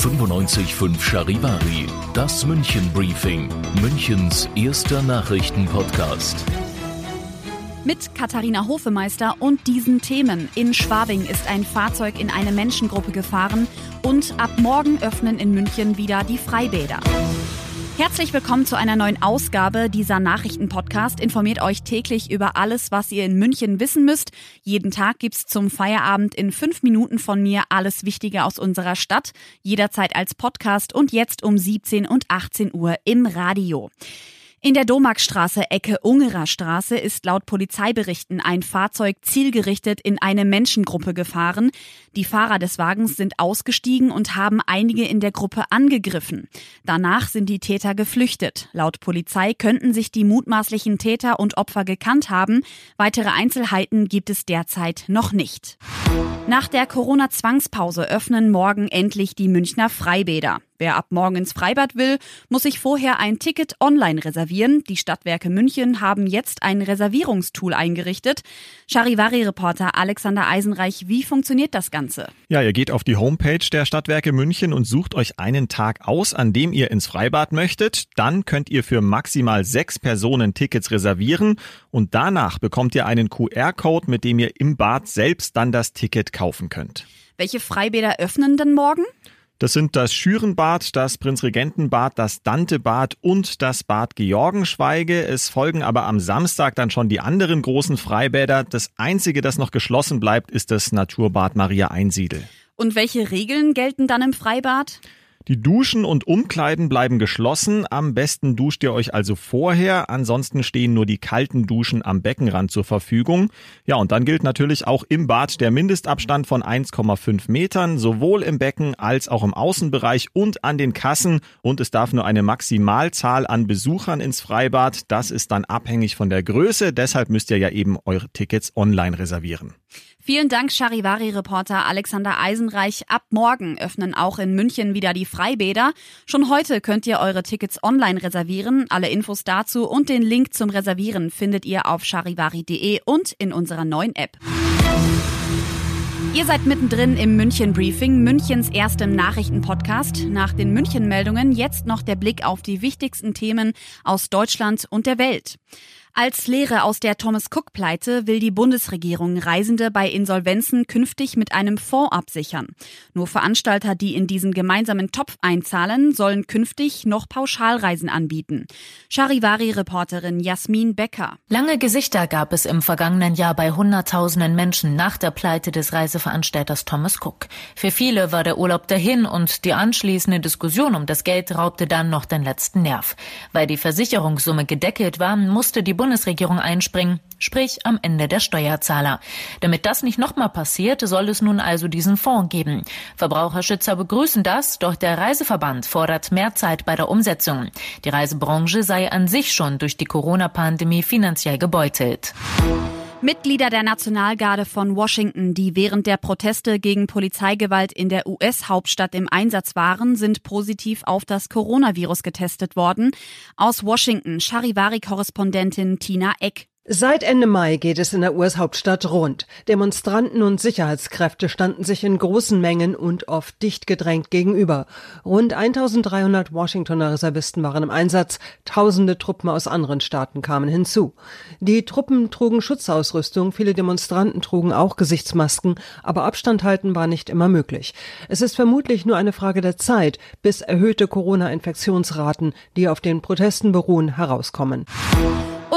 95.5 Charivari, das München Briefing, Münchens erster Nachrichtenpodcast. Mit Katharina Hofemeister und diesen Themen. In Schwabing ist ein Fahrzeug in eine Menschengruppe gefahren und ab morgen öffnen in München wieder die Freibäder. Herzlich willkommen zu einer neuen Ausgabe dieser Nachrichtenpodcast. Informiert euch täglich über alles, was ihr in München wissen müsst. Jeden Tag gibt's zum Feierabend in fünf Minuten von mir alles Wichtige aus unserer Stadt. Jederzeit als Podcast und jetzt um 17 und 18 Uhr im Radio. In der Domarkstraße Ecke Ungerer Straße ist laut Polizeiberichten ein Fahrzeug zielgerichtet in eine Menschengruppe gefahren. Die Fahrer des Wagens sind ausgestiegen und haben einige in der Gruppe angegriffen. Danach sind die Täter geflüchtet. Laut Polizei könnten sich die mutmaßlichen Täter und Opfer gekannt haben. Weitere Einzelheiten gibt es derzeit noch nicht. Nach der Corona-Zwangspause öffnen morgen endlich die Münchner Freibäder. Wer ab morgen ins Freibad will, muss sich vorher ein Ticket online reservieren. Die Stadtwerke München haben jetzt ein Reservierungstool eingerichtet. Charivari-Reporter Alexander Eisenreich, wie funktioniert das Ganze? Ja, ihr geht auf die Homepage der Stadtwerke München und sucht euch einen Tag aus, an dem ihr ins Freibad möchtet. Dann könnt ihr für maximal sechs Personen Tickets reservieren und danach bekommt ihr einen QR-Code, mit dem ihr im Bad selbst dann das Ticket kaufen könnt. Welche Freibäder öffnen denn morgen? Das sind das Schürenbad, das Prinzregentenbad, das Dantebad und das Bad Georgenschweige. Es folgen aber am Samstag dann schon die anderen großen Freibäder. Das einzige, das noch geschlossen bleibt, ist das Naturbad Maria Einsiedel. Und welche Regeln gelten dann im Freibad? Die Duschen und Umkleiden bleiben geschlossen. Am besten duscht ihr euch also vorher. Ansonsten stehen nur die kalten Duschen am Beckenrand zur Verfügung. Ja, und dann gilt natürlich auch im Bad der Mindestabstand von 1,5 Metern, sowohl im Becken als auch im Außenbereich und an den Kassen. Und es darf nur eine Maximalzahl an Besuchern ins Freibad. Das ist dann abhängig von der Größe. Deshalb müsst ihr ja eben eure Tickets online reservieren. Vielen Dank, Charivari-Reporter Alexander Eisenreich. Ab morgen öffnen auch in München wieder die Freibäder. Schon heute könnt ihr eure Tickets online reservieren. Alle Infos dazu und den Link zum Reservieren findet ihr auf charivari.de und in unserer neuen App. Ihr seid mittendrin im München Briefing, Münchens erstem Nachrichtenpodcast. Nach den München Meldungen jetzt noch der Blick auf die wichtigsten Themen aus Deutschland und der Welt. Als Lehre aus der Thomas Cook Pleite will die Bundesregierung Reisende bei Insolvenzen künftig mit einem Fonds absichern. Nur Veranstalter, die in diesen gemeinsamen Topf einzahlen, sollen künftig noch Pauschalreisen anbieten. Charivari-Reporterin Jasmin Becker. Lange Gesichter gab es im vergangenen Jahr bei Hunderttausenden Menschen nach der Pleite des Reiseveranstalters Thomas Cook. Für viele war der Urlaub dahin und die anschließende Diskussion um das Geld raubte dann noch den letzten Nerv. Weil die Versicherungssumme gedeckelt war, musste die Bundesregierung einspringen, sprich am Ende der Steuerzahler. Damit das nicht nochmal passiert, soll es nun also diesen Fonds geben. Verbraucherschützer begrüßen das, doch der Reiseverband fordert mehr Zeit bei der Umsetzung. Die Reisebranche sei an sich schon durch die Corona-Pandemie finanziell gebeutelt. Mitglieder der Nationalgarde von Washington, die während der Proteste gegen Polizeigewalt in der US-Hauptstadt im Einsatz waren, sind positiv auf das Coronavirus getestet worden. Aus Washington Charivari-Korrespondentin Tina Eck. Seit Ende Mai geht es in der US-Hauptstadt rund. Demonstranten und Sicherheitskräfte standen sich in großen Mengen und oft dicht gedrängt gegenüber. Rund 1300 Washingtoner Reservisten waren im Einsatz, tausende Truppen aus anderen Staaten kamen hinzu. Die Truppen trugen Schutzausrüstung, viele Demonstranten trugen auch Gesichtsmasken, aber Abstand halten war nicht immer möglich. Es ist vermutlich nur eine Frage der Zeit, bis erhöhte Corona-Infektionsraten, die auf den Protesten beruhen, herauskommen.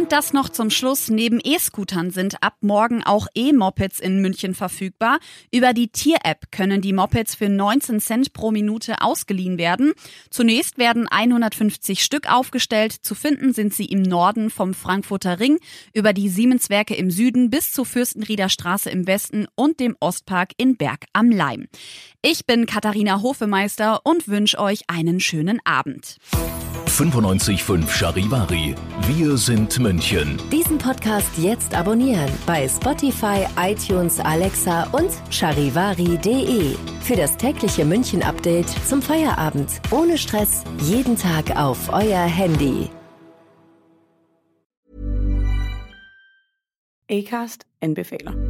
Und das noch zum Schluss. Neben E-Scootern sind ab morgen auch E-Mopeds in München verfügbar. Über die Tier-App können die Mopeds für 19 Cent pro Minute ausgeliehen werden. Zunächst werden 150 Stück aufgestellt. Zu finden sind sie im Norden vom Frankfurter Ring, über die Siemenswerke im Süden bis zur Fürstenrieder Straße im Westen und dem Ostpark in Berg am Leim. Ich bin Katharina Hofemeister und wünsche euch einen schönen Abend. 95.5 Charivari. Wir sind München. Diesen Podcast jetzt abonnieren bei Spotify, iTunes, Alexa und charivari.de. Für das tägliche München-Update zum Feierabend. Ohne Stress. Jeden Tag auf euer Handy. Acast anbefaler.